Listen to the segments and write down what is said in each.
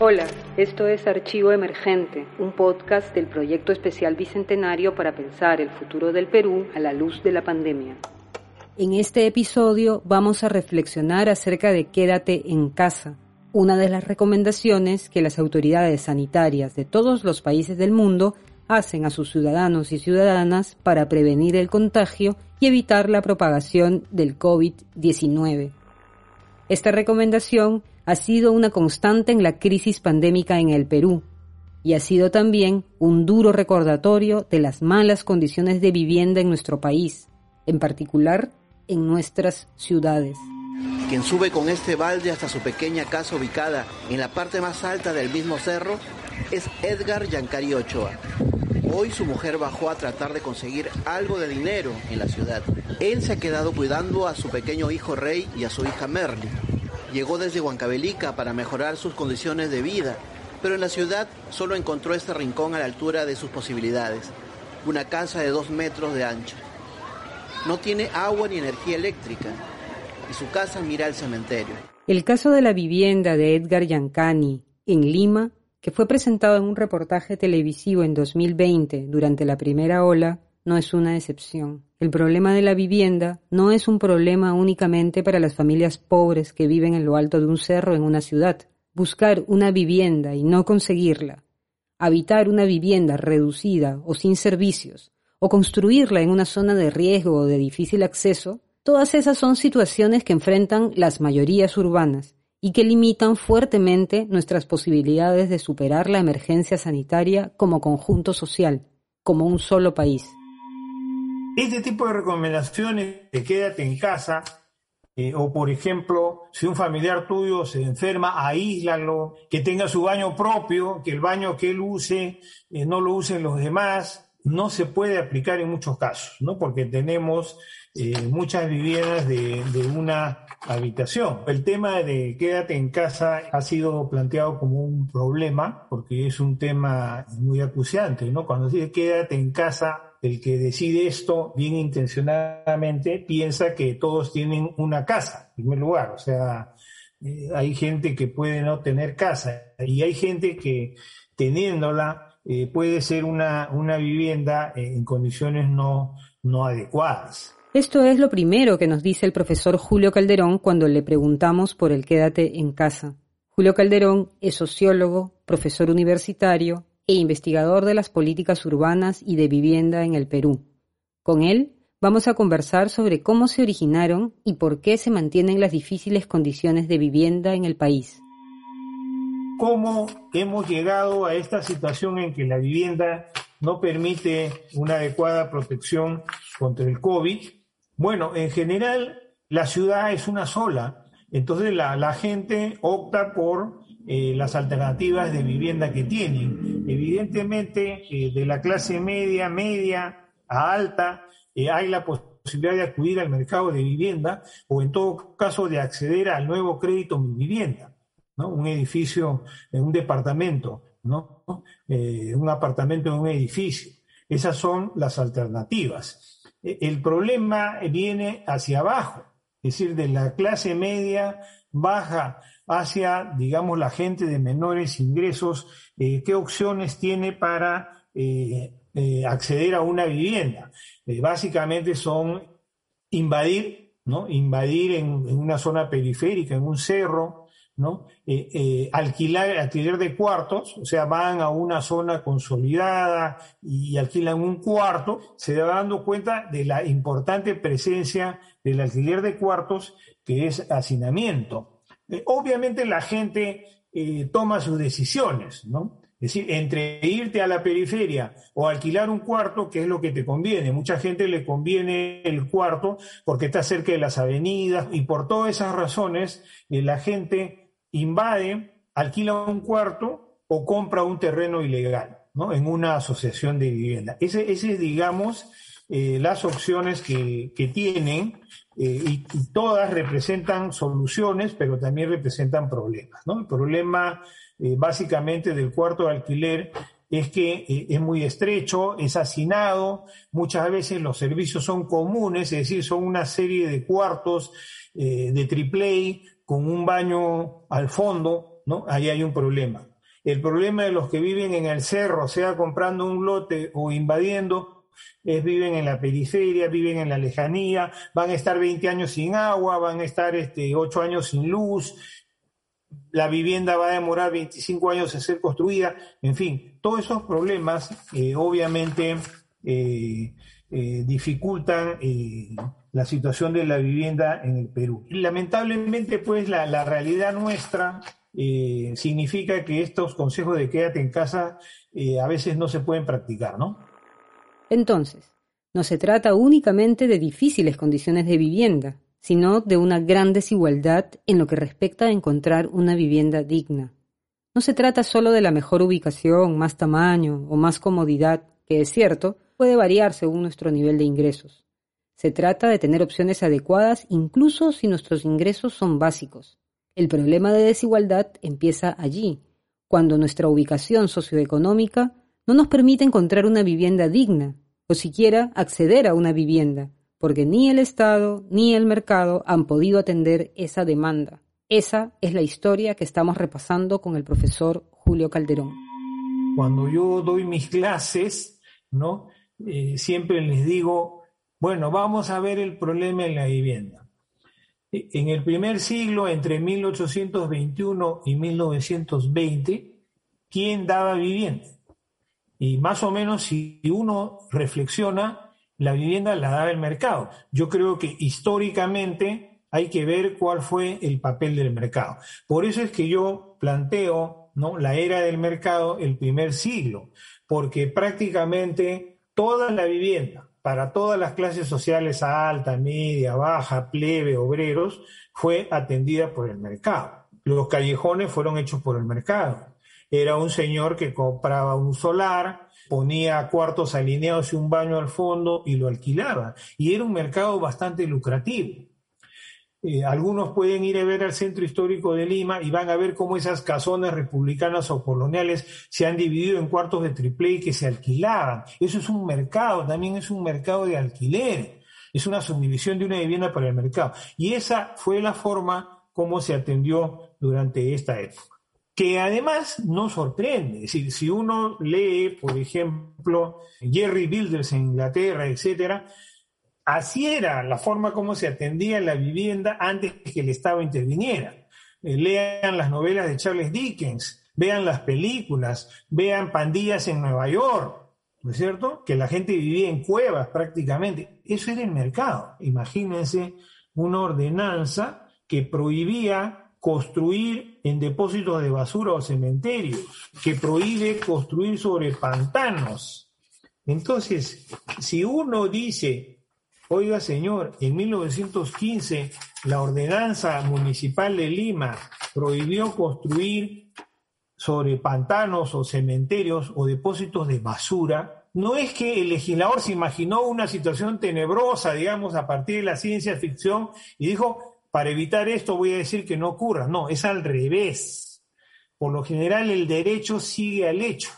Hola, esto es Archivo Emergente, un podcast del Proyecto Especial Bicentenario para pensar el futuro del Perú a la luz de la pandemia. En este episodio vamos a reflexionar acerca de quédate en casa, una de las recomendaciones que las autoridades sanitarias de todos los países del mundo hacen a sus ciudadanos y ciudadanas para prevenir el contagio y evitar la propagación del COVID-19. Esta recomendación ha sido una constante en la crisis pandémica en el Perú y ha sido también un duro recordatorio de las malas condiciones de vivienda en nuestro país, en particular en nuestras ciudades. Quien sube con este balde hasta su pequeña casa ubicada en la parte más alta del mismo cerro es Edgar Yancari Ochoa. Hoy su mujer bajó a tratar de conseguir algo de dinero en la ciudad. Él se ha quedado cuidando a su pequeño hijo Rey y a su hija Merly. Llegó desde Huancavelica para mejorar sus condiciones de vida, pero en la ciudad solo encontró este rincón a la altura de sus posibilidades, una casa de dos metros de ancho. No tiene agua ni energía eléctrica y su casa mira al cementerio. El caso de la vivienda de Edgar Yancani en Lima, que fue presentado en un reportaje televisivo en 2020 durante la primera ola, no es una excepción. El problema de la vivienda no es un problema únicamente para las familias pobres que viven en lo alto de un cerro en una ciudad. Buscar una vivienda y no conseguirla, habitar una vivienda reducida o sin servicios, o construirla en una zona de riesgo o de difícil acceso, todas esas son situaciones que enfrentan las mayorías urbanas y que limitan fuertemente nuestras posibilidades de superar la emergencia sanitaria como conjunto social, como un solo país. Este tipo de recomendaciones de quédate en casa, eh, o por ejemplo, si un familiar tuyo se enferma, aíslalo, que tenga su baño propio, que el baño que él use eh, no lo usen los demás, no se puede aplicar en muchos casos, ¿no? Porque tenemos eh, muchas viviendas de, una habitación. El tema de quédate en casa ha sido planteado como un problema porque es un tema muy acuciante, ¿no? Cuando dice quédate en casa, el que decide esto bien intencionadamente piensa que todos tienen una casa, en primer lugar. O sea, eh, hay gente que puede no tener casa y hay gente que teniéndola eh, puede ser una, una vivienda en condiciones no, no adecuadas. Esto es lo primero que nos dice el profesor Julio Calderón cuando le preguntamos por el quédate en casa. Julio Calderón es sociólogo, profesor universitario e investigador de las políticas urbanas y de vivienda en el Perú. Con él vamos a conversar sobre cómo se originaron y por qué se mantienen las difíciles condiciones de vivienda en el país cómo hemos llegado a esta situación en que la vivienda no permite una adecuada protección contra el COVID. Bueno, en general la ciudad es una sola, entonces la, gente opta por eh, las alternativas de vivienda que tienen. Evidentemente, eh, de la clase media, media a alta, eh, hay la posibilidad de acudir al mercado de vivienda o en todo caso de acceder al nuevo crédito Mi Vivienda un edificio, un departamento, ¿no? Un apartamento en un edificio. Esas son las alternativas. E, el problema viene hacia abajo, es decir, de la clase media baja hacia, digamos, la gente de menores ingresos, eh, qué opciones tiene para eh, acceder a una vivienda. básicamente son invadir, ¿no? Invadir en, una zona periférica, en un cerro, ¿no? Eh, eh, alquilar, alquiler de cuartos, o sea, van a una zona consolidada y alquilan un cuarto, se va dando cuenta de la importante presencia del alquiler de cuartos, que es hacinamiento. Eh, obviamente la gente toma sus decisiones, ¿no? Es decir, entre irte a la periferia o alquilar un cuarto, que es lo que te conviene. Mucha gente le conviene el cuarto porque está cerca de las avenidas y por todas esas razones la gente invade, alquila un cuarto o compra un terreno ilegal, ¿no? En una asociación de vivienda. Ese, ese es, digamos, eh, las opciones que, tienen eh, y, todas representan soluciones, pero también representan problemas, ¿no? El problema eh, básicamente del cuarto de alquiler es que es muy estrecho, es hacinado, muchas veces los servicios son comunes, es decir, son una serie de cuartos de triple con un baño al fondo, ¿no? Ahí hay un problema. El problema de los que viven en el cerro, sea comprando un lote o invadiendo, viven en la periferia, viven en la lejanía, van a estar 20 años sin agua, van a estar este, 8 años sin luz, la vivienda va a demorar 25 años en ser construida, en fin, todos esos problemas eh, obviamente eh, eh, dificultan la situación de la vivienda en el Perú. lamentablemente, pues la, la realidad nuestra significa que estos consejos de quédate en casa a veces no se pueden practicar, ¿no? Entonces, no se trata únicamente de difíciles condiciones de vivienda, sino de una gran desigualdad en lo que respecta a encontrar una vivienda digna. No se trata solo de la mejor ubicación, más tamaño o más comodidad, que es cierto, puede variar según nuestro nivel de ingresos. Se trata de tener opciones adecuadas incluso si nuestros ingresos son básicos. El problema de desigualdad empieza allí, cuando nuestra ubicación socioeconómica no nos permite encontrar una vivienda digna o siquiera acceder a una vivienda, porque ni el Estado ni el mercado han podido atender esa demanda. Esa es la historia que estamos repasando con el profesor Julio Calderón. Cuando yo doy mis clases, ¿no? Eh, siempre les digo, bueno, vamos a ver el problema en la vivienda. E, en el primer siglo, entre 1821 y 1920, ¿quién daba vivienda? Y más o menos si uno reflexiona, la vivienda la daba el mercado. Yo creo que históricamente hay que ver cuál fue el papel del mercado. Por eso es que yo planteo ¿no? la era del mercado el primer siglo, porque prácticamente toda la vivienda para todas las clases sociales alta, media, baja, plebe, obreros, fue atendida por el mercado. Los callejones fueron hechos por el mercado. Era un señor que compraba un solar, ponía cuartos alineados y un baño al fondo y lo alquilaba. Y era un mercado bastante lucrativo. Eh, algunos pueden ir a ver al centro histórico de Lima y van a ver cómo esas casonas republicanas o coloniales se han dividido en cuartos de triple y que se alquilaban. Eso es un mercado, también es un mercado de alquiler. Es una subdivisión de una vivienda para el mercado. Y esa fue la forma como se atendió durante esta época que además no sorprende. Es decir, si uno lee, por ejemplo, Jerry Builders en Inglaterra, etcétera, así era la forma como se atendía la vivienda antes que el Estado interviniera. Eh, lean las novelas de Charles Dickens, vean las películas, vean pandillas en Nueva York, ¿no es cierto? Que la gente vivía en cuevas prácticamente. Eso era el mercado. Imagínense una ordenanza que prohibía construir en depósitos de basura o cementerios, que prohíbe construir sobre pantanos. Entonces, si uno dice, oiga señor, en 1915 la ordenanza municipal de Lima prohibió construir sobre pantanos o cementerios o depósitos de basura, no es que el legislador se imaginó una situación tenebrosa, digamos, a partir de la ciencia ficción y dijo, para evitar esto voy a decir que no ocurra. No, es al revés. Por lo general el derecho sigue al hecho.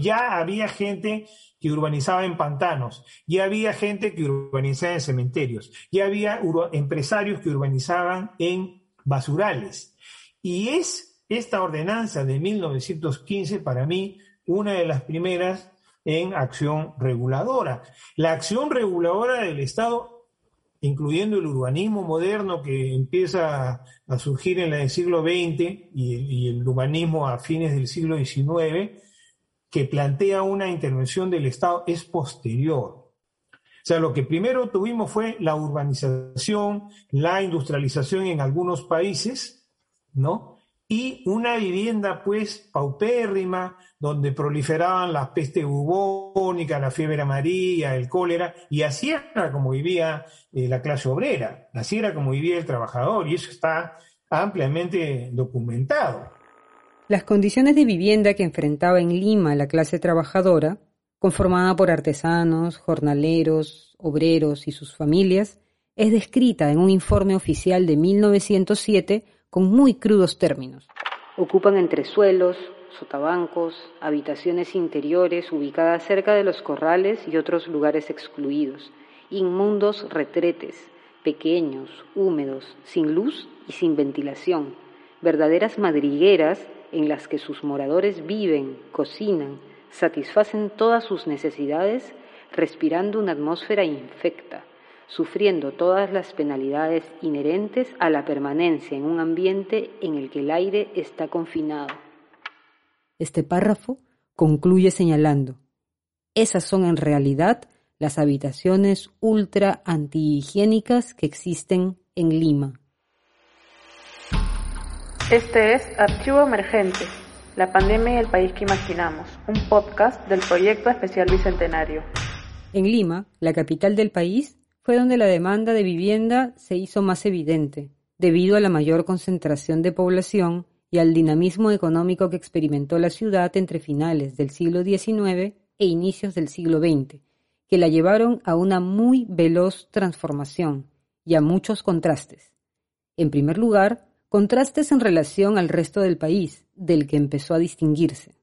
Ya había gente que urbanizaba en pantanos, ya había gente que urbanizaba en cementerios, ya había empresarios que urbanizaban en basurales. Y es esta ordenanza de 1915 para mí una de las primeras en acción reguladora. La acción reguladora del Estado incluyendo el urbanismo moderno que empieza a surgir en el siglo XX y, el urbanismo a fines del siglo XIX, que plantea una intervención del Estado, es posterior. O sea, lo que primero tuvimos fue la urbanización, la industrialización en algunos países, ¿no? Y una vivienda pues paupérrima, donde proliferaban las peste bubónica, la fiebre amarilla, el cólera, y así era como vivía eh, la clase obrera, así era como vivía el trabajador, y eso está ampliamente documentado. Las condiciones de vivienda que enfrentaba en Lima la clase trabajadora, conformada por artesanos, jornaleros, obreros y sus familias, es descrita en un informe oficial de 1907 con muy crudos términos. Ocupan entresuelos, sotabancos, habitaciones interiores ubicadas cerca de los corrales y otros lugares excluidos, inmundos retretes, pequeños, húmedos, sin luz y sin ventilación, verdaderas madrigueras en las que sus moradores viven, cocinan, satisfacen todas sus necesidades respirando una atmósfera infecta, sufriendo todas las penalidades inherentes a la permanencia en un ambiente en el que el aire está confinado. Este párrafo concluye señalando, esas son en realidad las habitaciones ultra antihigiénicas que existen en Lima. Este es Archivo Emergente, la pandemia y el país que imaginamos, un podcast del proyecto especial Bicentenario. En Lima, la capital del país, fue donde la demanda de vivienda se hizo más evidente, debido a la mayor concentración de población y al dinamismo económico que experimentó la ciudad entre finales del siglo XIX e inicios del siglo XX, que la llevaron a una muy veloz transformación y a muchos contrastes. En primer lugar, contrastes en relación al resto del país, del que empezó a distinguirse.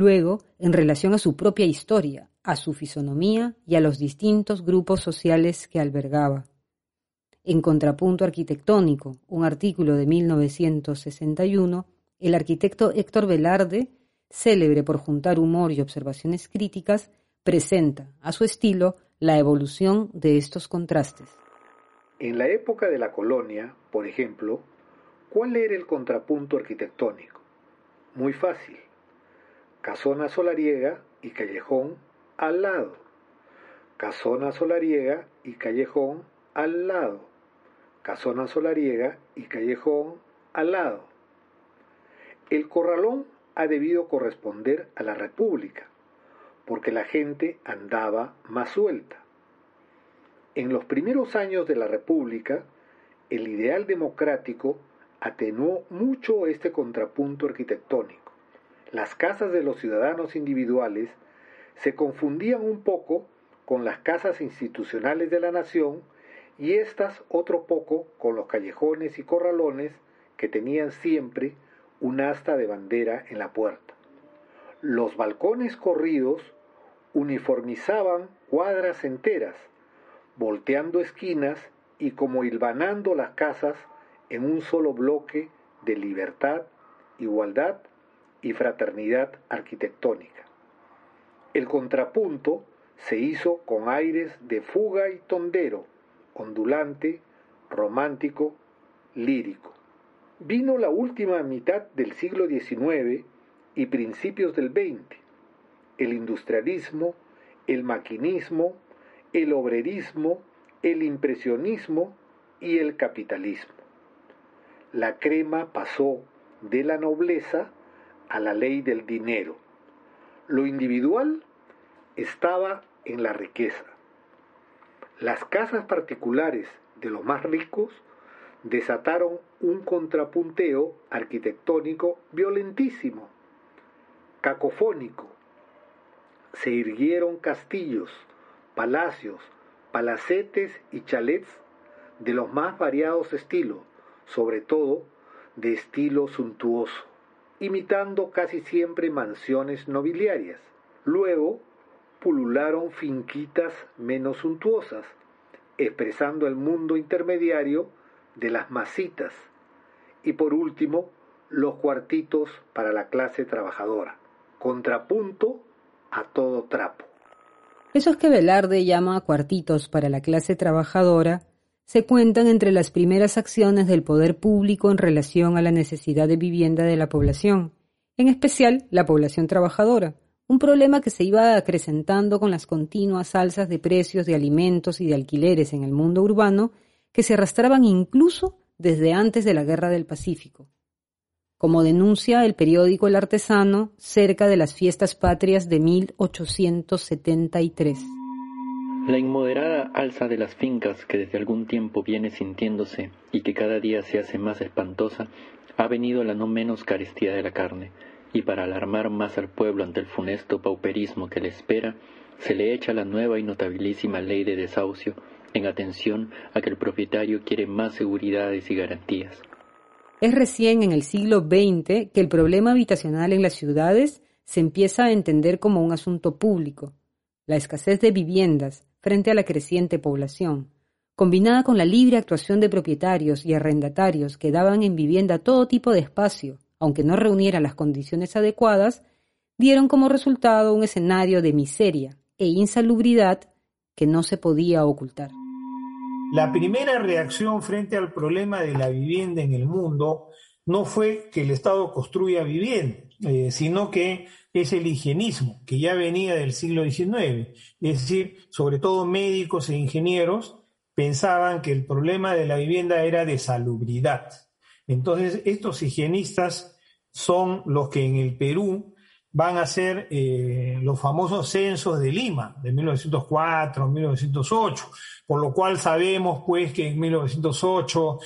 Luego, en relación a su propia historia, a su fisonomía y a los distintos grupos sociales que albergaba. En Contrapunto Arquitectónico, un artículo de 1961, el arquitecto Héctor Velarde, célebre por juntar humor y observaciones críticas, presenta, a su estilo, la evolución de estos contrastes. En la época de la colonia, por ejemplo, ¿cuál era el contrapunto arquitectónico? Muy fácil. Casona solariega y callejón al lado. Casona solariega y callejón al lado. Casona solariega y callejón al lado. El corralón ha debido corresponder a la República, porque la gente andaba más suelta. En los primeros años de la República, el ideal democrático atenuó mucho este contrapunto arquitectónico. Las casas de los ciudadanos individuales se confundían un poco con las casas institucionales de la nación y éstas otro poco con los callejones y corralones que tenían siempre un asta de bandera en la puerta. Los balcones corridos uniformizaban cuadras enteras, volteando esquinas y como hilvanando las casas en un solo bloque de libertad, igualdad y fraternidad arquitectónica. El contrapunto se hizo con aires de fuga y tondero, ondulante, romántico, lírico. Vino la última mitad del siglo XIX y principios del XX. El industrialismo, el maquinismo, el obrerismo, el impresionismo y el capitalismo. La crema pasó de la nobleza a la ley del dinero lo individual estaba en la riqueza. Las casas particulares de los más ricos desataron un contrapunteo arquitectónico violentísimo, cacofónico. Se irguieron castillos, palacios, palacetes y chalets de los más variados estilos, sobre todo de estilo suntuoso imitando casi siempre mansiones nobiliarias. Luego pulularon finquitas menos suntuosas, expresando el mundo intermediario de las masitas. Y por último, los cuartitos para la clase trabajadora, contrapunto a todo trapo. Esos que Velarde llama cuartitos para la clase trabajadora se cuentan entre las primeras acciones del poder público en relación a la necesidad de vivienda de la población, en especial la población trabajadora, un problema que se iba acrecentando con las continuas alzas de precios de alimentos y de alquileres en el mundo urbano que se arrastraban incluso desde antes de la Guerra del Pacífico. Como denuncia el periódico El Artesano cerca de las fiestas patrias de 1873. La inmoderada alza de las fincas que desde algún tiempo viene sintiéndose y que cada día se hace más espantosa, ha venido la no menos carestía de la carne, y para alarmar más al pueblo ante el funesto pauperismo que le espera, se le echa la nueva y notabilísima ley de desahucio en atención a que el propietario quiere más seguridades y garantías. Es recién en el siglo XX que el problema habitacional en las ciudades se empieza a entender como un asunto público. La escasez de viviendas, frente a la creciente población, combinada con la libre actuación de propietarios y arrendatarios que daban en vivienda todo tipo de espacio, aunque no reunieran las condiciones adecuadas, dieron como resultado un escenario de miseria e insalubridad que no se podía ocultar. La primera reacción frente al problema de la vivienda en el mundo no fue que el Estado construya vivienda, eh, sino que es el higienismo, que ya venía del siglo XIX. Es decir, sobre todo médicos e ingenieros pensaban que el problema de la vivienda era de salubridad. Entonces, estos higienistas son los que en el Perú van a ser eh, los famosos censos de Lima de 1904, 1908, por lo cual sabemos pues que en 1908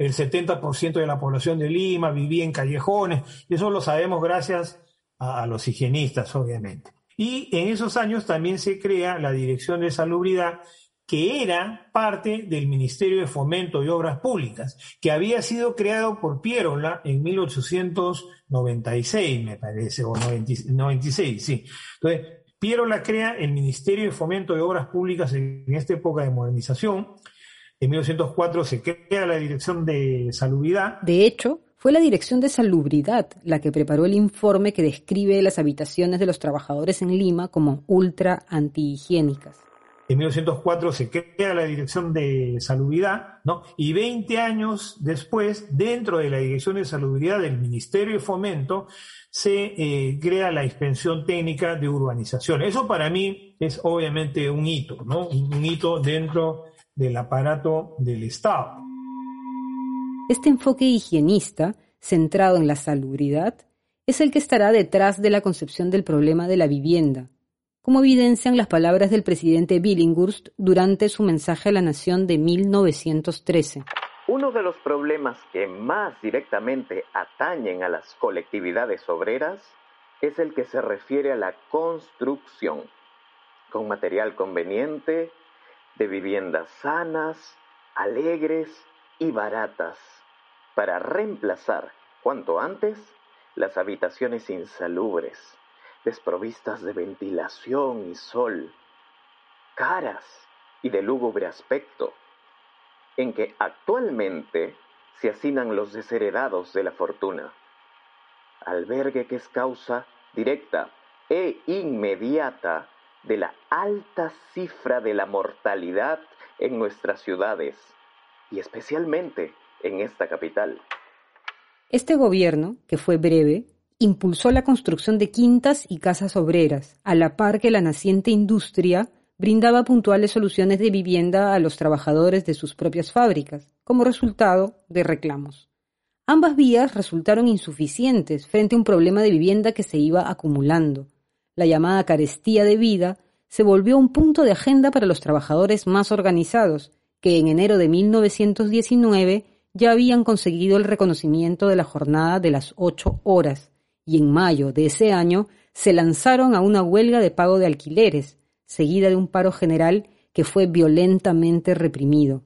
el 70% de la población de Lima vivía en callejones, y eso lo sabemos gracias a, los higienistas, obviamente. Y en esos años también se crea la Dirección de Salubridad, que era parte del Ministerio de Fomento y Obras Públicas, que había sido creado por Pierola en 1896, me parece, o 96, sí. Entonces, Pierola crea el Ministerio de Fomento y Obras Públicas en esta época de modernización. En 1904 se crea la Dirección de Salubridad. De hecho, fue la Dirección de Salubridad la que preparó el informe que describe las habitaciones de los trabajadores en Lima como ultra antihigiénicas. En 1904 se crea la Dirección de Salubridad, ¿no? Y 20 años después, dentro de la Dirección de Salubridad del Ministerio de Fomento, se eh, crea la Inspección Técnica de Urbanización. Eso para mí es obviamente un hito, ¿no? Un hito dentro del aparato del Estado. Este enfoque higienista, centrado en la salubridad, es el que estará detrás de la concepción del problema de la vivienda, como evidencian las palabras del presidente Billinghurst durante su mensaje a la nación de 1913. Uno de los problemas que más directamente atañen a las colectividades obreras es el que se refiere a la construcción, con material conveniente, de viviendas sanas, alegres y baratas, para reemplazar cuanto antes las habitaciones insalubres desprovistas de ventilación y sol, caras y de lúgubre aspecto, en que actualmente se hacinan los desheredados de la fortuna, albergue que es causa directa e inmediata de la alta cifra de la mortalidad en nuestras ciudades y especialmente en esta capital. Este gobierno, que fue breve, impulsó la construcción de quintas y casas obreras, a la par que la naciente industria brindaba puntuales soluciones de vivienda a los trabajadores de sus propias fábricas, como resultado de reclamos. Ambas vías resultaron insuficientes frente a un problema de vivienda que se iba acumulando. La llamada carestía de vida se volvió un punto de agenda para los trabajadores más organizados, que en enero de 1919 ya habían conseguido el reconocimiento de la jornada de las ocho horas, y en mayo de ese año se lanzaron a una huelga de pago de alquileres, seguida de un paro general que fue violentamente reprimido.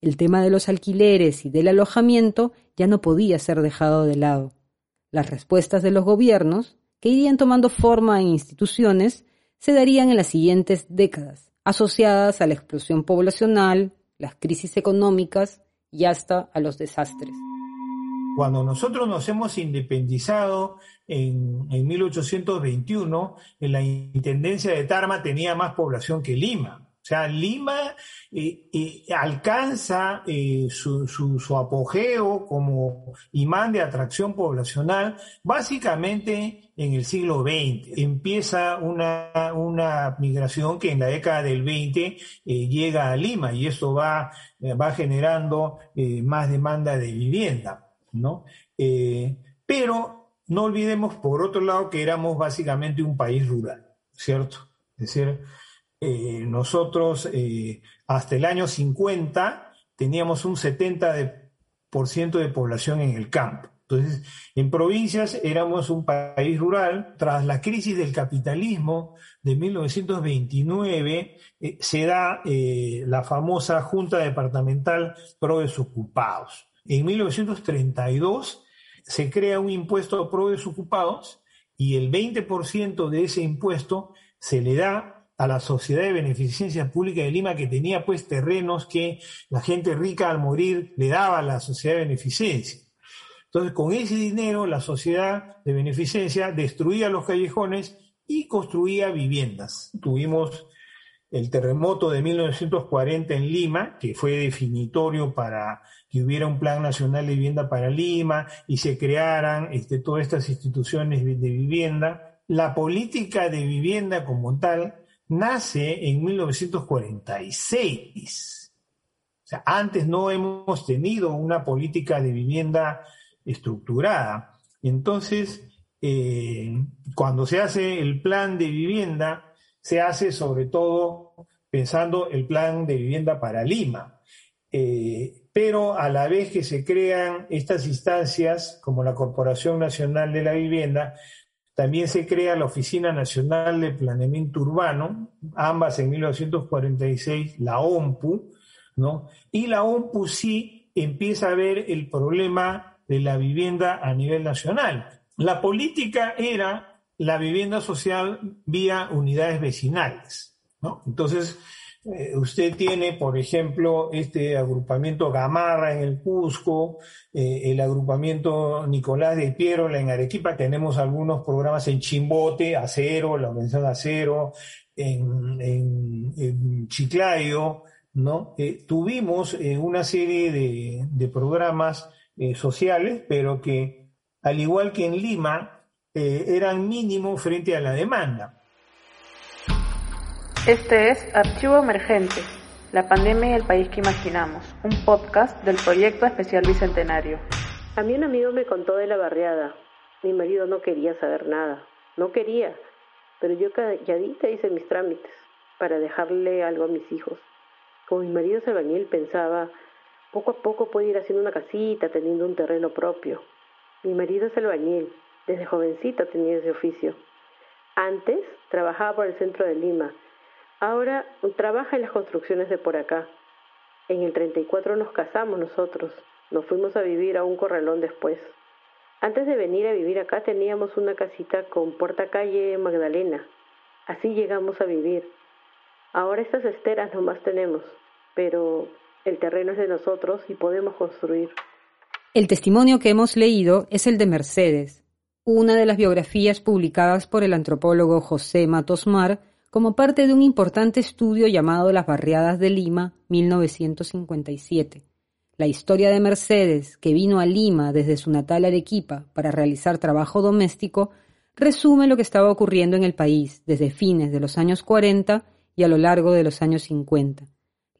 El tema de los alquileres y del alojamiento ya no podía ser dejado de lado. Las respuestas de los gobiernos, que irían tomando forma en instituciones, se darían en las siguientes décadas, asociadas a la explosión poblacional, las crisis económicas y hasta a los desastres. Cuando nosotros nos hemos independizado en, 1821, en la Intendencia de Tarma tenía más población que Lima. O sea, Lima eh, eh, alcanza eh, su, apogeo como imán de atracción poblacional básicamente en el siglo XX. Empieza una, migración que en la década del 20 llega a Lima y esto va, generando más demanda de vivienda. ¿no? Pero no olvidemos, por otro lado, que éramos básicamente un país rural, ¿cierto? Es decir, eh, nosotros eh, hasta el año 50 teníamos un 70% de, población en el campo. Entonces, en provincias éramos un país rural. Tras la crisis del capitalismo de 1929, se da la famosa Junta Departamental Pro Desocupados. En 1932 se crea un impuesto pro desocupados y el 20% de ese impuesto se le da a la Sociedad de Beneficencia Pública de Lima que tenía pues terrenos que la gente rica al morir le daba a la Sociedad de Beneficencia. Entonces, con ese dinero, la Sociedad de Beneficencia destruía los callejones y construía viviendas. Tuvimos el terremoto de 1940 en Lima, que fue definitorio para que hubiera un Plan Nacional de Vivienda para Lima y se crearan este, todas estas instituciones de, vivienda. La política de vivienda como tal nace en 1946. O sea, antes no hemos tenido una política de vivienda estructurada. Entonces, eh, cuando se hace el plan de vivienda, se hace sobre todo pensando el plan de vivienda para Lima. Eh, pero a la vez que se crean estas instancias como la Corporación Nacional de la Vivienda, también se crea la Oficina Nacional de Planeamiento Urbano, ambas en 1946, la OMPU, ¿no? Y la OMPU sí empieza a ver el problema de la vivienda a nivel nacional. La política era la vivienda social vía unidades vecinales. ¿no? Entonces, eh, usted tiene, por ejemplo, este agrupamiento Gamarra en el Cusco, eh, el agrupamiento Nicolás de Pierola en Arequipa, tenemos algunos programas en Chimbote, Acero, la organización Acero, en, en, Chiclayo, ¿no? Eh, tuvimos una serie de, de programas sociales, pero que, al igual que en Lima, eh, eran mínimos frente a la demanda. Este es Archivo Emergente, la pandemia y el país que imaginamos, un podcast del proyecto especial Bicentenario. A mí un amigo me contó de la barriada. Mi marido no quería saber nada, no quería, pero yo calladita hice mis trámites para dejarle algo a mis hijos. Como mi marido es albañil, pensaba, poco a poco puedo ir haciendo una casita, teniendo un terreno propio. Mi marido es albañil, desde jovencita tenía ese oficio. Antes trabajaba por el centro de Lima. Ahora trabaja en las construcciones de por acá. En el 34 nos casamos nosotros. Nos fuimos a vivir a un corralón después. Antes de venir a vivir acá teníamos una casita con puerta calle Magdalena. Así llegamos a vivir. Ahora estas esteras nomás tenemos, pero el terreno es de nosotros y podemos construir. El testimonio que hemos leído es el de Mercedes, una de las biografías publicadas por el antropólogo José Matosmar como parte de un importante estudio llamado Las Barriadas de Lima, 1957. La historia de Mercedes, que vino a Lima desde su natal Arequipa para realizar trabajo doméstico, resume lo que estaba ocurriendo en el país desde fines de los años 40 y a lo largo de los años 50.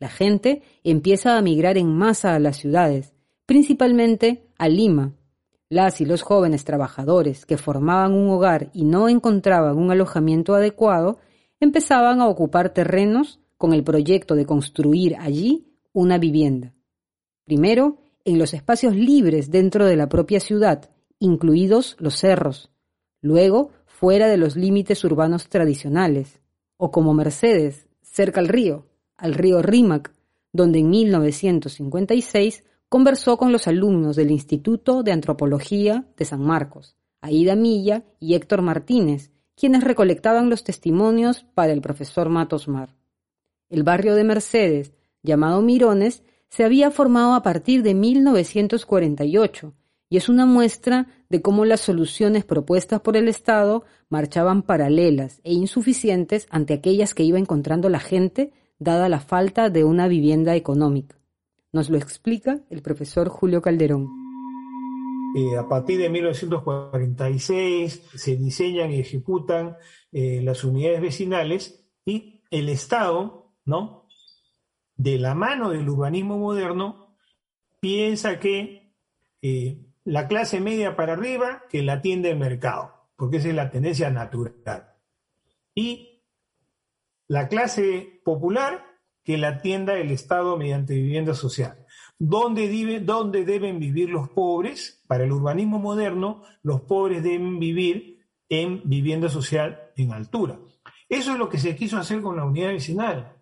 La gente empieza a migrar en masa a las ciudades, principalmente a Lima, las y los jóvenes trabajadores que formaban un hogar y no encontraban un alojamiento adecuado empezaban a ocupar terrenos con el proyecto de construir allí una vivienda. Primero, en los espacios libres dentro de la propia ciudad, incluidos los cerros. Luego, fuera de los límites urbanos tradicionales. O como Mercedes, cerca al río, al río Rímac, donde en 1956 conversó con los alumnos del Instituto de Antropología de San Marcos, Aida Milla y Héctor Martínez, quienes recolectaban los testimonios para el profesor Matos Mar. El barrio de Mercedes, llamado Mirones, se había formado a partir de 1948 y es una muestra de cómo las soluciones propuestas por el Estado marchaban paralelas e insuficientes ante aquellas que iba encontrando la gente dada la falta de una vivienda económica. Nos lo explica el profesor Julio Calderón. Eh, a partir de 1946 se diseñan y ejecutan eh, las unidades vecinales y el Estado, ¿no? De la mano del urbanismo moderno, piensa que eh, la clase media para arriba que la atiende el mercado, porque esa es la tendencia natural. Y la clase popular que la atienda el Estado mediante vivienda social. ¿Dónde, deben vivir los pobres? Para el urbanismo moderno, los pobres deben vivir en vivienda social en altura. Eso es lo que se quiso hacer con la unidad vecinal.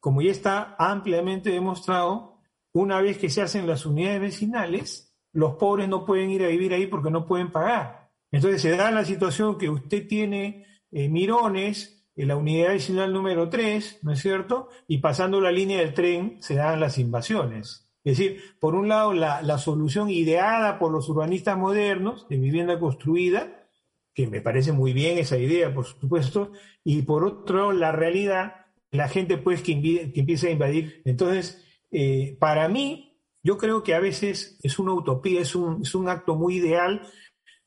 Como ya está ampliamente demostrado, una vez que se hacen las unidades vecinales, los pobres no pueden ir a vivir ahí porque no pueden pagar. Entonces se da la situación que usted tiene eh, mirones en la unidad vecinal número 3, ¿no es cierto? Y pasando la línea del tren se dan las invasiones. Es decir, por un lado, la, solución ideada por los urbanistas modernos de vivienda construida, que me parece muy bien esa idea, por supuesto, y por otro la realidad, la gente pues que, empieza a invadir. Entonces, eh, para mí, yo creo que a veces es una utopía, es un acto muy ideal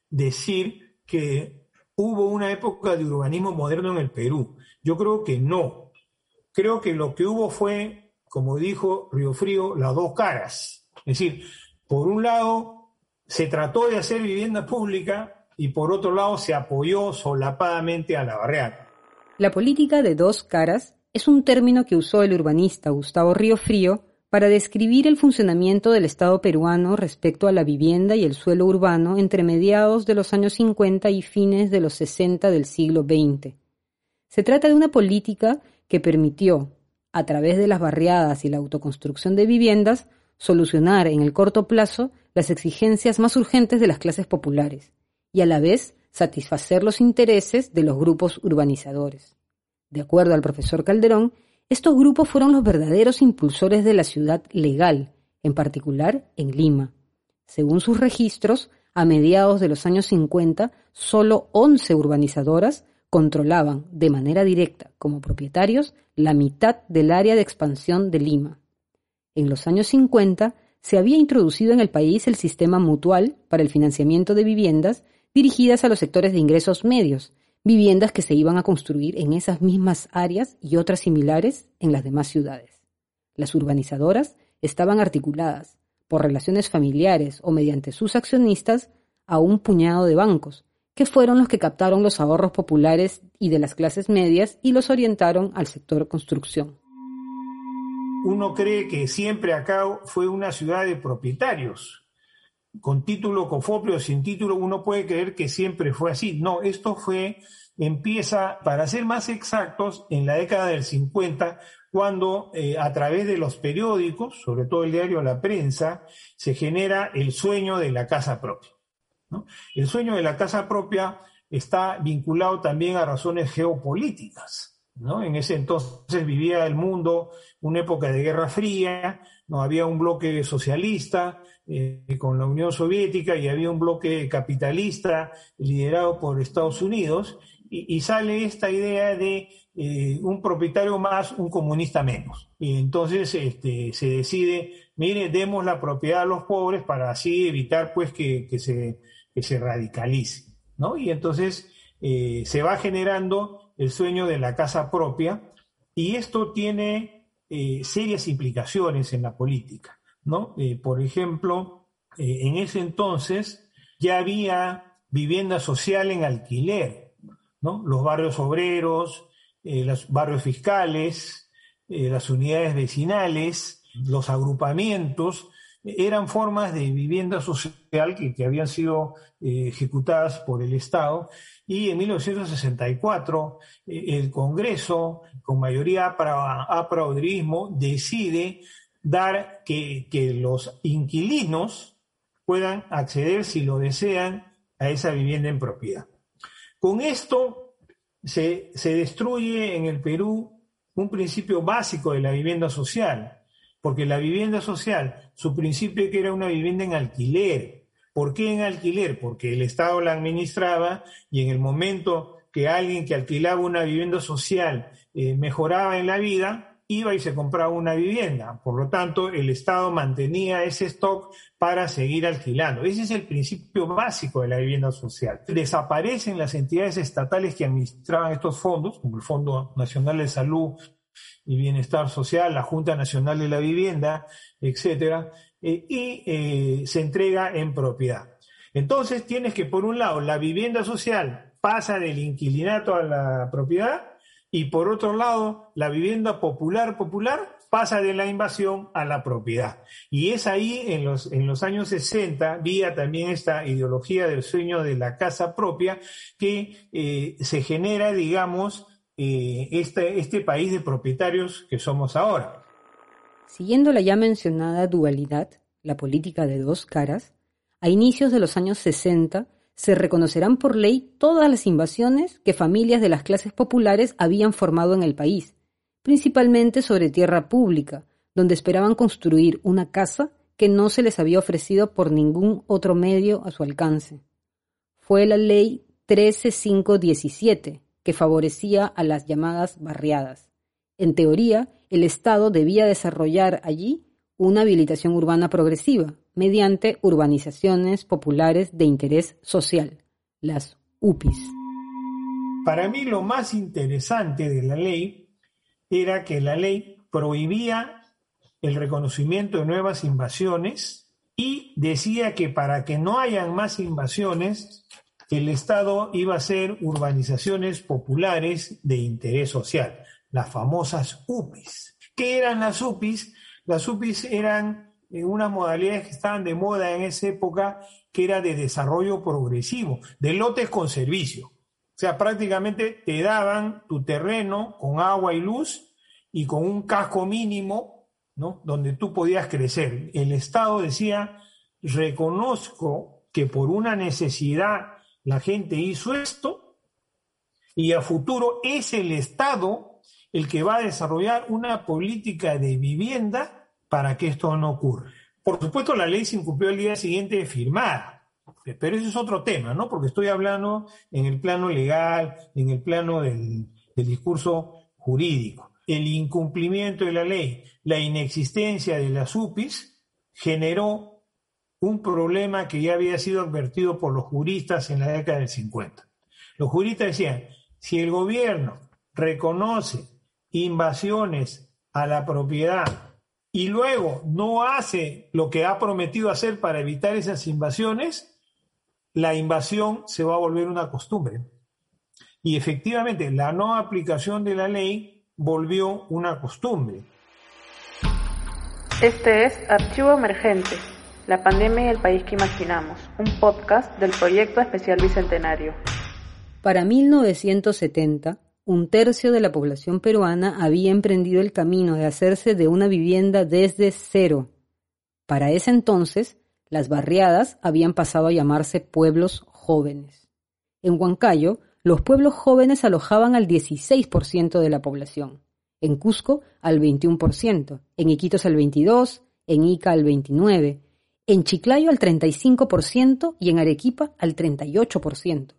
decir que hubo una época de urbanismo moderno en el Perú. Yo creo que no. Creo que lo que hubo fue, como dijo Río Frío, las dos caras. Es decir, por un lado, se trató de hacer vivienda pública y por otro lado se apoyó solapadamente a la barriada. La política de dos caras es un término que usó el urbanista Gustavo Río Frío para describir el funcionamiento del Estado peruano respecto a la vivienda y el suelo urbano entre mediados de los años 50 y fines de los 60 del siglo XX. Se trata de una política que permitió, a través de las barriadas y la autoconstrucción de viviendas, solucionar en el corto plazo las exigencias más urgentes de las clases populares y a la vez satisfacer los intereses de los grupos urbanizadores. De acuerdo al profesor Calderón, estos grupos fueron los verdaderos impulsores de la ciudad legal, en particular en Lima. Según sus registros, a mediados de los años 50, solo 11 urbanizadoras controlaban de manera directa como propietarios la mitad del área de expansión de Lima. En los años 50 se había introducido en el país el sistema mutual para el financiamiento de viviendas dirigidas a los sectores de ingresos medios, viviendas que se iban a construir en esas mismas áreas y otras similares en las demás ciudades. Las urbanizadoras estaban articuladas por relaciones familiares o mediante sus accionistas a un puñado de bancos, que fueron los que captaron los ahorros populares y de las clases medias y los orientaron al sector construcción. Uno cree que siempre acá fue una ciudad de propietarios, con título, con o sin título, uno puede creer que siempre fue así. No, esto fue, empieza, para ser más exactos, en la década del 50, cuando eh, a través de los periódicos, sobre todo el diario La Prensa, se genera el sueño de la casa propia. El sueño de la casa propia está vinculado también a razones geopolíticas. En ese entonces vivía el mundo una época de Guerra Fría, no había un bloque socialista, eh, con la Unión Soviética y había un bloque capitalista liderado por Estados Unidos y, sale esta idea de eh, un propietario más, un comunista menos. Y entonces este, se decide, mire, demos la propiedad a los pobres para así evitar pues que, se, se radicalice. ¿no? Y entonces eh, se va generando el sueño de la casa propia y esto tiene serias implicaciones en la política. ¿no? Eh, por ejemplo, eh, en ese entonces ya había vivienda social en alquiler, ¿no? Los barrios obreros, eh, los barrios fiscales, las unidades vecinales, los agrupamientos, eran formas de vivienda social que, habían sido ejecutadas por el Estado y en 1964 el Congreso, con mayoría apraudrismo, decide dar que, los inquilinos puedan acceder, si lo desean, a esa vivienda en propiedad. Con esto se, se destruye en el Perú un principio básico de la vivienda social, porque la vivienda social, su principio que era una vivienda en alquiler. ¿Por qué en alquiler? Porque el Estado la administraba y en el momento que alguien que alquilaba una vivienda social eh, mejoraba en la vida, iba y se compraba una vivienda. Por lo tanto, el Estado mantenía ese stock para seguir alquilando. Ese es el principio básico de la vivienda social. Desaparecen las entidades estatales que administraban estos fondos, como el Fondo Nacional de Salud y Bienestar Social, la Junta Nacional de la Vivienda, etcétera, eh, y eh, se entrega en propiedad. Entonces tienes que, por un lado, la vivienda social pasa del inquilinato a la propiedad y por otro lado, la vivienda popular popular pasa de la invasión a la propiedad. Y es ahí, en los, en los años 60, vía también esta ideología del sueño de la casa propia, que eh, se genera, digamos, este, este país de propietarios que somos ahora. Siguiendo la ya mencionada dualidad, la política de dos caras, a inicios de los años 60 se reconocerán por ley todas las invasiones que familias de las clases populares habían formado en el país, principalmente sobre tierra pública, donde esperaban construir una casa que no se les había ofrecido por ningún otro medio a su alcance. Fue la ley 13517 que favorecía a las llamadas barriadas. En teoría, el Estado debía desarrollar allí una habilitación urbana progresiva mediante urbanizaciones populares de interés social, las UPIs. Para mí lo más interesante de la ley era que la ley prohibía el reconocimiento de nuevas invasiones y decía que para que no hayan más invasiones, el Estado iba a hacer urbanizaciones populares de interés social, las famosas UPIs. ¿Qué eran las UPIs? Las UPIs eran eh, unas modalidades que estaban de moda en esa época, que era de desarrollo progresivo, de lotes con servicio. O sea, prácticamente te daban tu terreno con agua y luz y con un casco mínimo, ¿no? Donde tú podías crecer. El Estado decía, reconozco que por una necesidad la gente hizo esto y a futuro es el Estado el que va a desarrollar una política de vivienda para que esto no ocurra. Por supuesto, la ley se incumplió el día siguiente de firmar, pero eso es otro tema, ¿no? Porque estoy hablando en el plano legal, en el plano del, del discurso jurídico. El incumplimiento de la ley, la inexistencia de las UPIs generó un problema que ya había sido advertido por los juristas en la década del 50. Los juristas decían, si el gobierno reconoce invasiones a la propiedad y luego no hace lo que ha prometido hacer para evitar esas invasiones, la invasión se va a volver una costumbre. Y efectivamente, la no aplicación de la ley volvió una costumbre. Este es Archivo Emergente, la pandemia y el país que imaginamos, un podcast del Proyecto Especial Bicentenario. Para 1970, un tercio de la población peruana había emprendido el camino de hacerse de una vivienda desde cero. Para ese entonces, las barriadas habían pasado a llamarse pueblos jóvenes. En Huancayo, los pueblos jóvenes alojaban al 16% de la población, en Cusco al 21%, en Iquitos al 22%, en Ica al 29%, en Chiclayo al 35% y en Arequipa al 38%.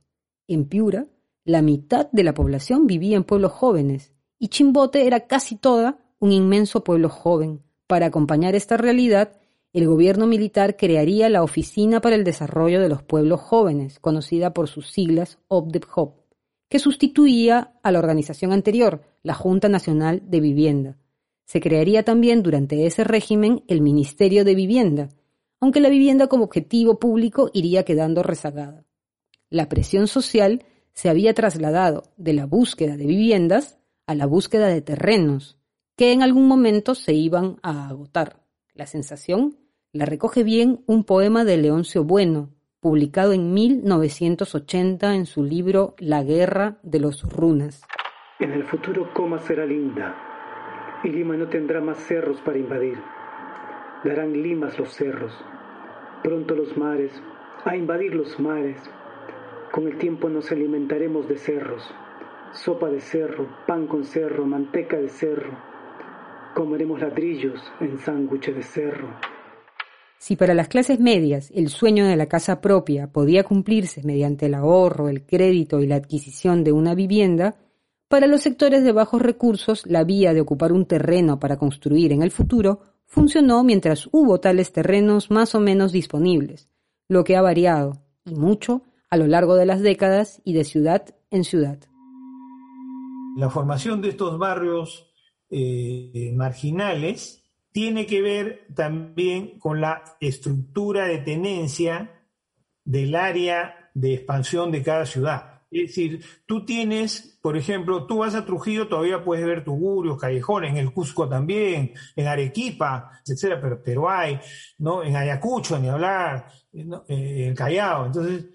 En Piura la mitad de la población vivía en pueblos jóvenes y Chimbote era casi toda un inmenso pueblo joven. Para acompañar esta realidad, el gobierno militar crearía la Oficina para el Desarrollo de los Pueblos Jóvenes, conocida por sus siglas OPDEPJOP, que sustituía a la organización anterior, la Junta Nacional de Vivienda. Se crearía también durante ese régimen el Ministerio de Vivienda, aunque la vivienda como objetivo público iría quedando rezagada. La presión social se había trasladado de la búsqueda de viviendas a la búsqueda de terrenos, que en algún momento se iban a agotar. La sensación la recoge bien un poema de Leoncio Bueno, publicado en 1980 en su libro La guerra de los runas. En el futuro Coma será linda y Lima no tendrá más cerros para invadir. Darán limas los cerros, pronto los mares, a invadir los mares, con el tiempo nos alimentaremos de cerros, sopa de cerro, pan con cerro, manteca de cerro. Comeremos ladrillos en sándwiches de cerro. Si para las clases medias el sueño de la casa propia podía cumplirse mediante el ahorro, el crédito y la adquisición de una vivienda, para los sectores de bajos recursos la vía de ocupar un terreno para construir en el futuro funcionó mientras hubo tales terrenos más o menos disponibles, lo que ha variado, y mucho, a lo largo de las décadas y de ciudad en ciudad. La formación de estos barrios eh, marginales tiene que ver también con la estructura de tenencia del área de expansión de cada ciudad. Es decir, tú tienes, por ejemplo, tú vas a Trujillo, todavía puedes ver tugurios, callejones, en el Cusco también, en Arequipa, etcétera, pero, hay, ¿no? En Ayacucho, ni hablar, en Callao. Entonces,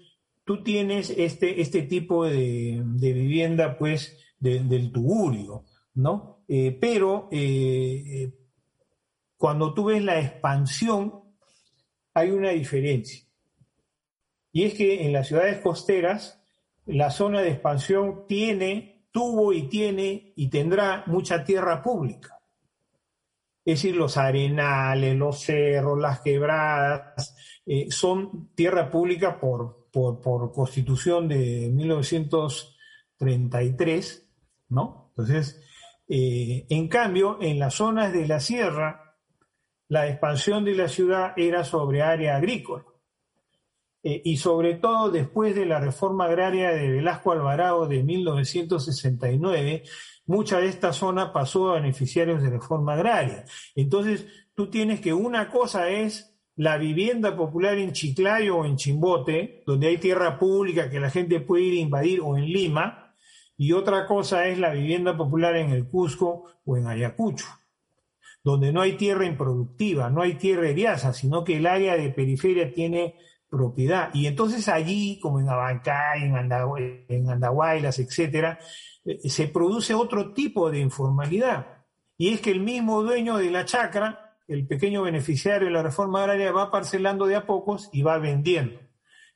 tú tienes este, este tipo de, vivienda, pues, del tugurio, ¿no? Eh, pero eh, cuando tú ves la expansión, hay una diferencia. y es que en las ciudades costeras la zona de expansión tiene, tuvo y tiene y tendrá mucha tierra pública. Es decir, los arenales, los cerros, las quebradas, eh, son tierra pública por, por, constitución de 1933, ¿no? Entonces, eh, en cambio, en las zonas de la sierra, la expansión de la ciudad era sobre área agrícola. Eh, y sobre todo después de la reforma agraria de Velasco Alvarado de 1969, mucha de esta zona pasó a beneficiarios de reforma agraria. Entonces, tú tienes que una cosa es la vivienda popular en Chiclayo o en Chimbote, donde hay tierra pública que la gente puede ir a invadir, o en Lima, y otra cosa es la vivienda popular en el Cusco o en Ayacucho, donde no hay tierra improductiva, no hay tierra eriaza, sino que el área de periferia tiene propiedad. Y entonces allí, como en Abancay, en, Andahuaylas, etcétera, eh, se produce otro tipo de informalidad. Y es que el mismo dueño de la chacra, el pequeño beneficiario de la reforma agraria, va parcelando de a pocos y va vendiendo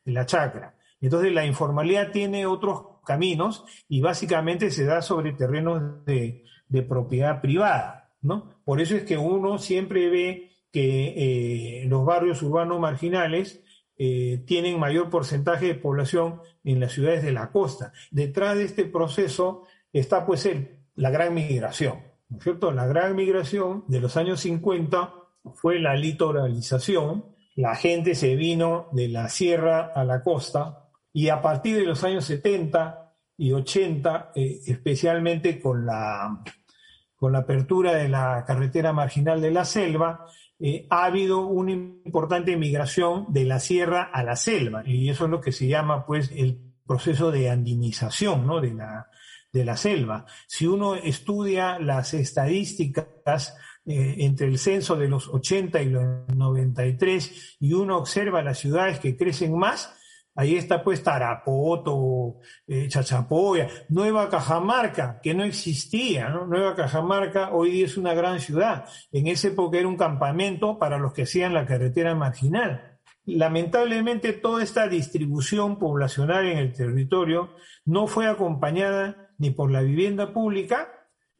la chacra. Entonces la informalidad tiene otros caminos y básicamente se da sobre terrenos de, propiedad privada, ¿no? Por eso es que uno siempre ve que eh, los barrios urbanos marginales eh, tienen mayor porcentaje de población en las ciudades de la costa. Detrás de este proceso está pues el, la gran migración, ¿no es cierto? La gran migración de los años 50 fue la litoralización, la gente se vino de la sierra a la costa, y a partir de los años 70 y 80, eh, especialmente con la, con la apertura de la carretera marginal de la selva, eh, ha habido una importante migración de la sierra a la selva, y eso es lo que se llama pues el proceso de andinización ¿no? de, la, de la selva. Si uno estudia las estadísticas eh, entre el censo de los 80 y los 93 y uno observa las ciudades que crecen más, Ahí está pues Tarapoto, eh, Chachapoya, Nueva Cajamarca, que no existía, ¿no? Nueva Cajamarca hoy día es una gran ciudad. En esa época era un campamento para los que hacían la carretera marginal. Lamentablemente toda esta distribución poblacional en el territorio no fue acompañada ni por la vivienda pública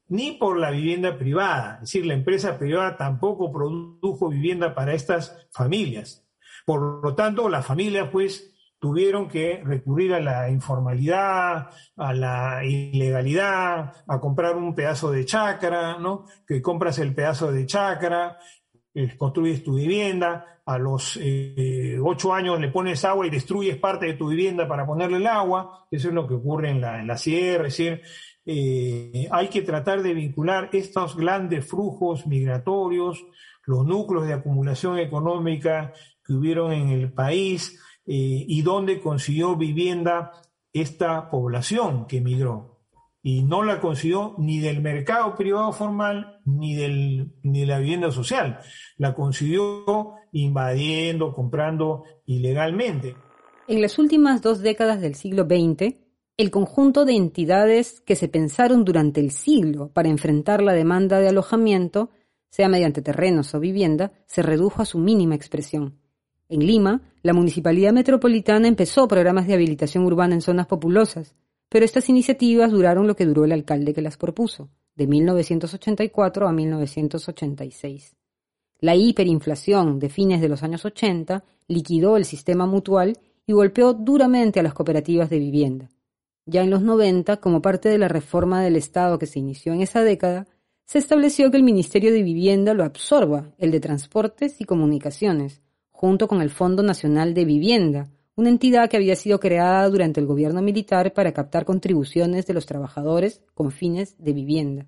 ni por la vivienda privada. Es decir, la empresa privada tampoco produjo vivienda para estas familias. Por lo tanto, la familia pues tuvieron que recurrir a la informalidad, a la ilegalidad, a comprar un pedazo de chacra, ¿no? Que compras el pedazo de chacra, eh, construyes tu vivienda, a los eh, ocho años le pones agua y destruyes parte de tu vivienda para ponerle el agua, eso es lo que ocurre en la, sierra, es decir, eh, hay que tratar de vincular estos grandes flujos migratorios, los núcleos de acumulación económica que hubieron en el país, y dónde consiguió vivienda esta población que emigró. Y no la consiguió ni del mercado privado formal ni, ni de la vivienda social. La consiguió invadiendo, comprando ilegalmente. En las últimas dos décadas del siglo XX, el conjunto de entidades que se pensaron durante el siglo para enfrentar la demanda de alojamiento, sea mediante terrenos o vivienda, se redujo a su mínima expresión. En Lima, la Municipalidad Metropolitana empezó programas de habilitación urbana en zonas populosas, pero estas iniciativas duraron lo que duró el alcalde que las propuso, de 1984 a 1986. La hiperinflación de fines de los años 80 liquidó el sistema mutual y golpeó duramente a las cooperativas de vivienda. Ya en los 90, como parte de la reforma del Estado que se inició en esa década, se estableció que el Ministerio de Vivienda lo absorba, el de Transportes y Comunicaciones, junto con el Fondo Nacional de Vivienda, una entidad que había sido creada durante el gobierno militar para captar contribuciones de los trabajadores con fines de vivienda.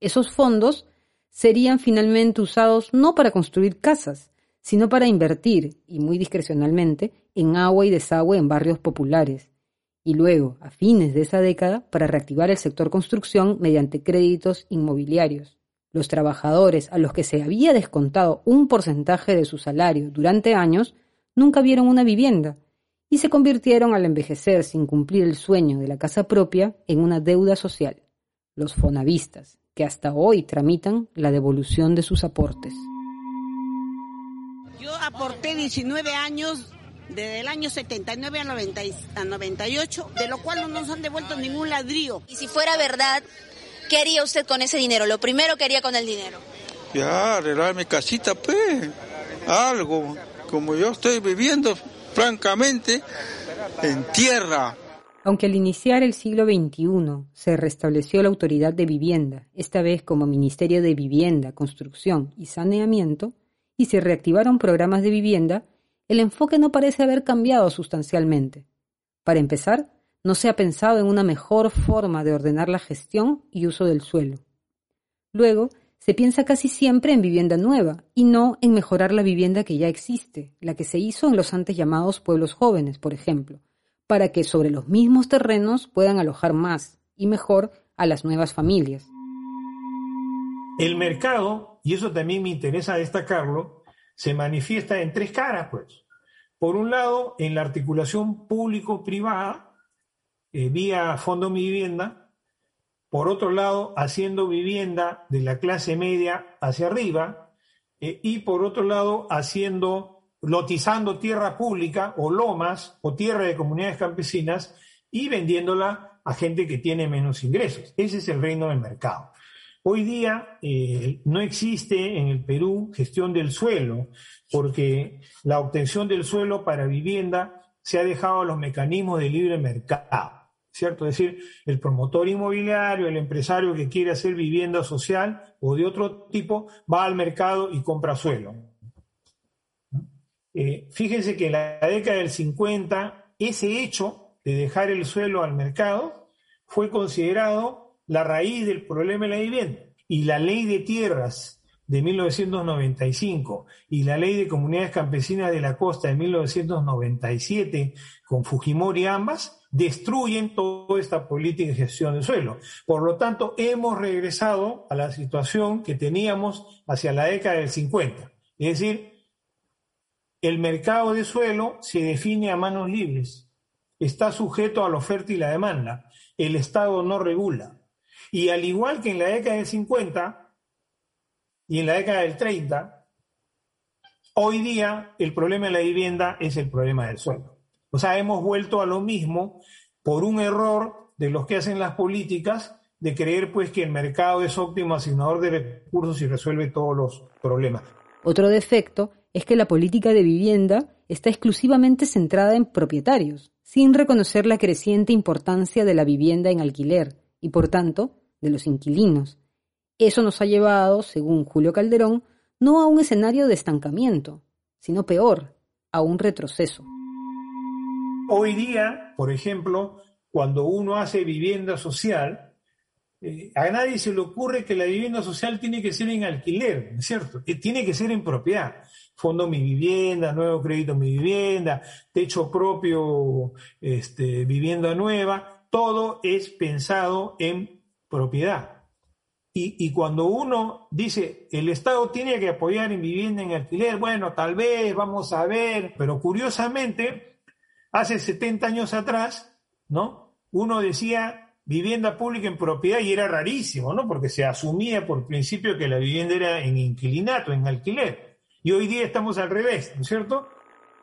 Esos fondos serían finalmente usados no para construir casas, sino para invertir, y muy discrecionalmente, en agua y desagüe en barrios populares, y luego, a fines de esa década, para reactivar el sector construcción mediante créditos inmobiliarios. Los trabajadores a los que se había descontado un porcentaje de su salario durante años nunca vieron una vivienda y se convirtieron al envejecer sin cumplir el sueño de la casa propia en una deuda social, los fonavistas, que hasta hoy tramitan la devolución de sus aportes. Yo aporté 19 años desde el año 79 a, 98, de lo cual no nos han devuelto ningún ladrillo. Y si fuera verdad, ¿qué haría usted con ese dinero? Lo primero que haría con el dinero. Ya, arreglar mi casita, pues, algo, como yo estoy viviendo, francamente, en tierra. Aunque al iniciar el siglo XXI se restableció la autoridad de vivienda, esta vez como Ministerio de Vivienda, Construcción y Saneamiento, y se reactivaron programas de vivienda, el enfoque no parece haber cambiado sustancialmente. Para empezar, no se ha pensado en una mejor forma de ordenar la gestión y uso del suelo. Luego, se piensa casi siempre en vivienda nueva y no en mejorar la vivienda que ya existe, la que se hizo en los antes llamados pueblos jóvenes, por ejemplo, para que sobre los mismos terrenos puedan alojar más y mejor a las nuevas familias. El mercado, y eso también me interesa destacarlo, se manifiesta en tres caras, pues. Por un lado, en la articulación público-privada, eh, vía Fondo Mi Vivienda, por otro lado, haciendo vivienda de la clase media hacia arriba, eh, y por otro lado, haciendo lotizando tierra pública o lomas o tierra de comunidades campesinas y vendiéndola a gente que tiene menos ingresos. Ese es el reino del mercado. Hoy día eh, no existe en el Perú gestión del suelo, porque la obtención del suelo para vivienda se ha dejado a los mecanismos de libre mercado. ¿Cierto? Es decir, el promotor inmobiliario, el empresario que quiere hacer vivienda social o de otro tipo, va al mercado y compra suelo eh, fíjense que en la década del 50, ese hecho de dejar el suelo al mercado fue considerado la raíz del problema de la vivienda. Y la ley de tierras de 1995 y la ley de comunidades campesinas de la costa de 1997, con Fujimori ambas, destruyen toda esta política de gestión del suelo. Por lo tanto, hemos regresado a la situación que teníamos hacia la década del 50. Es decir, el mercado de suelo se define a manos libres. Está sujeto a la oferta y la demanda. El Estado no regula. Y al igual que en la década del 50 y en la década del 30, hoy día el problema de la vivienda es el problema del suelo. O sea, hemos vuelto a lo mismo por un error de los que hacen las políticas de creer pues que el mercado es óptimo asignador de recursos y resuelve todos los problemas. Otro defecto es que la política de vivienda está exclusivamente centrada en propietarios, sin reconocer la creciente importancia de la vivienda en alquiler y, por tanto, de los inquilinos. Eso nos ha llevado, según Julio Calderón, no a un escenario de estancamiento, sino peor, a un retroceso. Hoy día, por ejemplo, cuando uno hace vivienda social, eh, a nadie se le ocurre que la vivienda social tiene que ser en alquiler, ¿no es cierto? Que tiene que ser en propiedad. Fondo Mi Vivienda, Nuevo Crédito Mi Vivienda, Techo Propio, este, Vivienda Nueva, todo es pensado en propiedad. Y, cuando uno dice, el Estado tiene que apoyar en vivienda en alquiler, bueno, tal vez, vamos a ver, pero curiosamente, hace 70 años atrás, ¿no? Uno decía, vivienda pública en propiedad y era rarísimo, ¿no? Porque se asumía por principio que la vivienda era en inquilinato, en alquiler. Y hoy día estamos al revés, ¿no es cierto?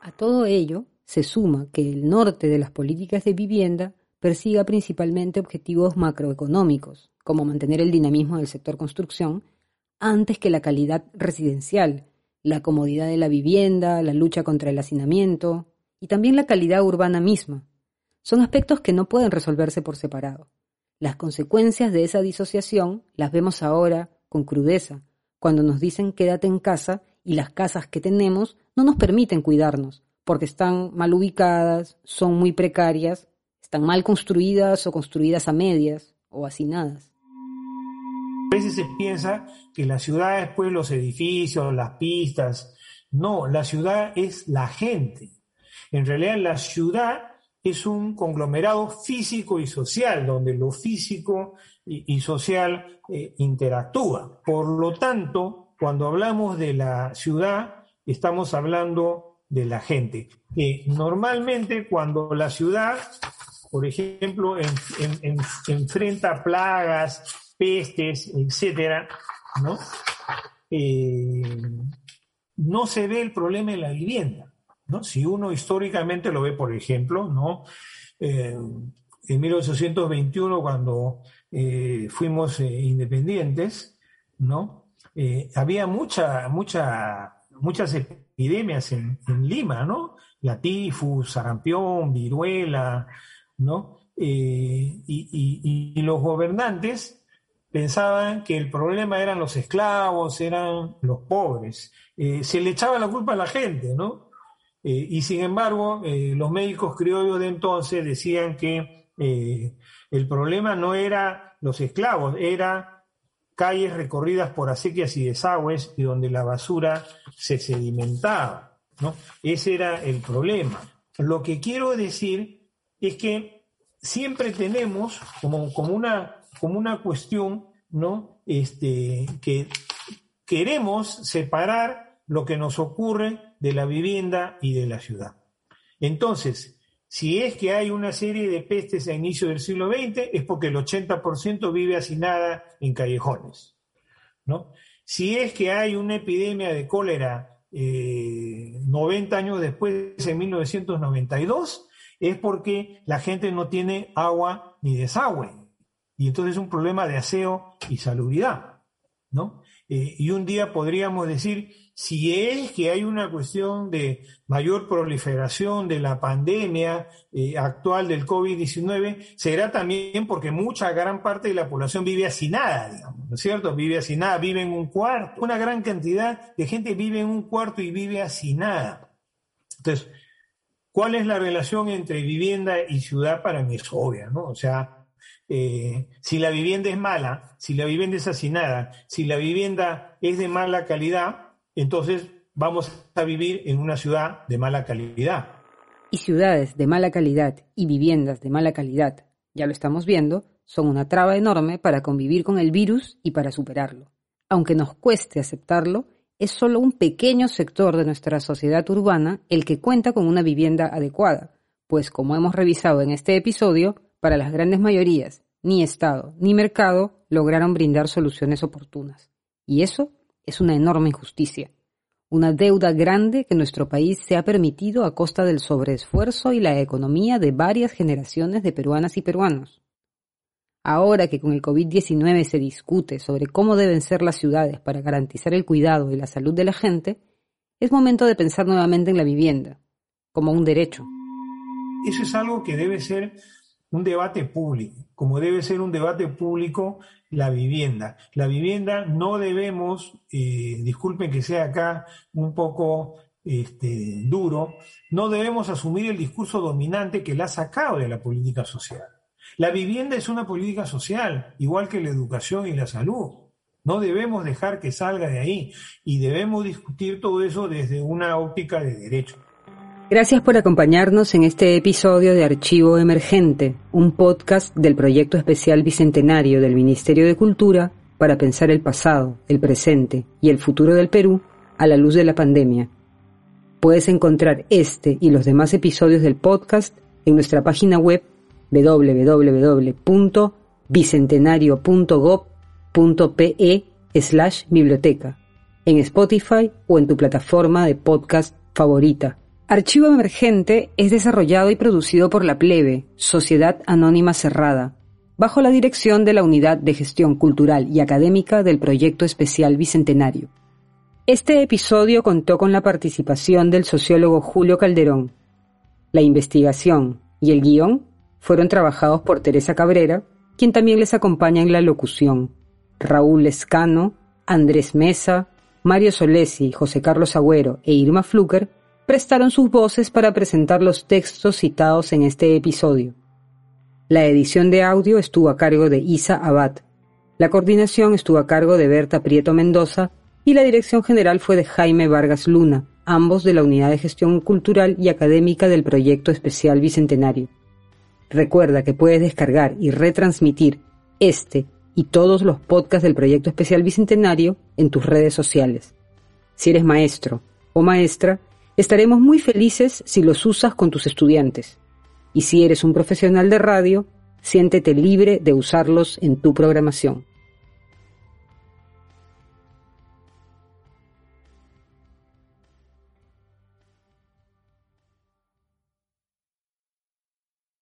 A todo ello se suma que el norte de las políticas de vivienda persiga principalmente objetivos macroeconómicos, como mantener el dinamismo del sector construcción, antes que la calidad residencial, la comodidad de la vivienda, la lucha contra el hacinamiento y también la calidad urbana misma. Son aspectos que no pueden resolverse por separado. Las consecuencias de esa disociación las vemos ahora con crudeza, cuando nos dicen quédate en casa y las casas que tenemos no nos permiten cuidarnos, porque están mal ubicadas, son muy precarias, están mal construidas o construidas a medias o hacinadas. A veces se piensa que la ciudad es pues los edificios, las pistas. No, la ciudad es la gente. En realidad la ciudad es un conglomerado físico y social, donde lo físico y, social eh, interactúa. Por lo tanto, cuando hablamos de la ciudad, estamos hablando de la gente. normalmente cuando la ciudad, por ejemplo, enfrenta plagas, pestes, etcétera, ¿no? Eh, no se ve el problema de la vivienda. ¿No? Si uno históricamente lo ve, por ejemplo, ¿no? Eh, en 1821, cuando eh, fuimos eh, independientes, ¿no? había mucha, mucha, muchas epidemias en, Lima, ¿no? La tifus, sarampión, viruela, ¿no? y, los gobernantes pensaban que el problema eran los esclavos, eran los pobres. se le echaba la culpa a la gente, ¿no? Eh, y sin embargo, eh, los médicos criollos de entonces decían que eh, el problema no era los esclavos, era calles recorridas por acequias y desagües y donde la basura se sedimentaba. ¿no? Ese era el problema. Lo que quiero decir es que siempre tenemos como, como, una, como una cuestión ¿no? este, que queremos separar lo que nos ocurre de la vivienda y de la ciudad. Entonces, si es que hay una serie de pestes a inicio del siglo XX, es porque el 80% vive hacinada en callejones. ¿no? Si es que hay una epidemia de cólera 90 eh, años después, en 1992, es porque la gente no tiene agua ni desagüe. Y entonces es un problema de aseo y salubridad. ¿no? Eh, y un día podríamos decir, si es que hay una cuestión de mayor proliferación de la pandemia eh, actual del COVID-19, será también porque mucha gran parte de la población vive hacinada, digamos, ¿no es cierto? Vive hacinada, vive en un cuarto. Una gran cantidad de gente vive en un cuarto y vive hacinada. Entonces, ¿cuál es la relación entre vivienda y ciudad? Para mí es obvia, ¿no? O sea, eh, si la vivienda es mala, si la vivienda es hacinada, si la vivienda es de mala calidad, entonces vamos a vivir en una ciudad de mala calidad. Y ciudades de mala calidad y viviendas de mala calidad, ya lo estamos viendo, son una traba enorme para convivir con el virus y para superarlo. Aunque nos cueste aceptarlo, es solo un pequeño sector de nuestra sociedad urbana el que cuenta con una vivienda adecuada, pues como hemos revisado en este episodio, para las grandes mayorías, ni Estado ni mercado lograron brindar soluciones oportunas. Y eso es una enorme injusticia, una deuda grande que nuestro país se ha permitido a costa del sobreesfuerzo y la economía de varias generaciones de peruanas y peruanos. Ahora que con el COVID-19 se discute sobre cómo deben ser las ciudades para garantizar el cuidado y la salud de la gente, es momento de pensar nuevamente en la vivienda, como un derecho. Eso es algo que debe ser un debate público, como debe ser un debate público la vivienda. La vivienda no debemos, eh, disculpen que sea acá un poco este, duro, no debemos asumir el discurso dominante que la ha sacado de la política social. La vivienda es una política social, igual que la educación y la salud. No debemos dejar que salga de ahí y debemos discutir todo eso desde una óptica de derecho. Gracias por acompañarnos en este episodio de Archivo Emergente, un podcast del proyecto especial bicentenario del Ministerio de Cultura para pensar el pasado, el presente y el futuro del Perú a la luz de la pandemia. Puedes encontrar este y los demás episodios del podcast en nuestra página web www.bicentenario.gov.pe slash biblioteca, en Spotify o en tu plataforma de podcast favorita. Archivo Emergente es desarrollado y producido por La Plebe, Sociedad Anónima Cerrada, bajo la dirección de la Unidad de Gestión Cultural y Académica del Proyecto Especial Bicentenario. Este episodio contó con la participación del sociólogo Julio Calderón. La investigación y el guion fueron trabajados por Teresa Cabrera, quien también les acompaña en la locución. Raúl Escano, Andrés Mesa, Mario Solesi, José Carlos Agüero e Irma Fluker prestaron sus voces para presentar los textos citados en este episodio. La edición de audio estuvo a cargo de Isa Abad, la coordinación estuvo a cargo de Berta Prieto Mendoza y la dirección general fue de Jaime Vargas Luna, ambos de la Unidad de Gestión Cultural y Académica del Proyecto Especial Bicentenario. Recuerda que puedes descargar y retransmitir este y todos los podcasts del Proyecto Especial Bicentenario en tus redes sociales. Si eres maestro o maestra, Estaremos muy felices si los usas con tus estudiantes. Y si eres un profesional de radio, siéntete libre de usarlos en tu programación.